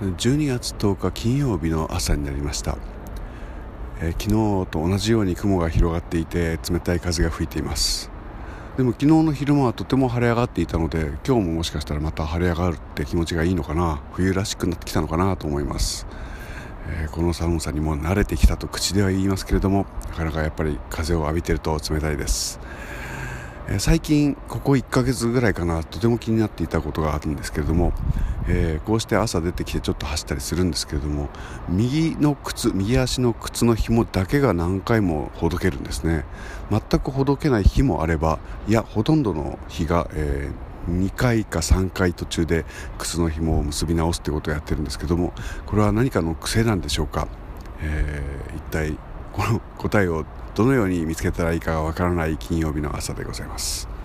12月10日金曜日の朝になりました、えー、昨日と同じように雲が広がっていて冷たい風が吹いています。でも昨日の昼間はとても晴れ上がっていたので今日ももしかしたらまた晴れ上がるって気持ちがいいのかな冬らしくなってきたのかなと思います、えー、この寒さにも慣れてきたと口では言いますけれどもなかなかやっぱり風を浴びてると冷たいです。え最近ここ1ヶ月ぐらいかなとても気になっていたことがあるんですけれども、えー、こうして朝出てきてちょっと走ったりするんですけれども右の靴右足の靴の紐だけが何回もほどけるんですね。全くほどけない日もあればいやほとんどの日が、えー、2回か3回途中で靴の紐を結び直すということをやってるんですけどもこれは何かの癖なんでしょうか、えー、一体この答えをどのように見つけたらいいかがわからない金曜日の朝でございます。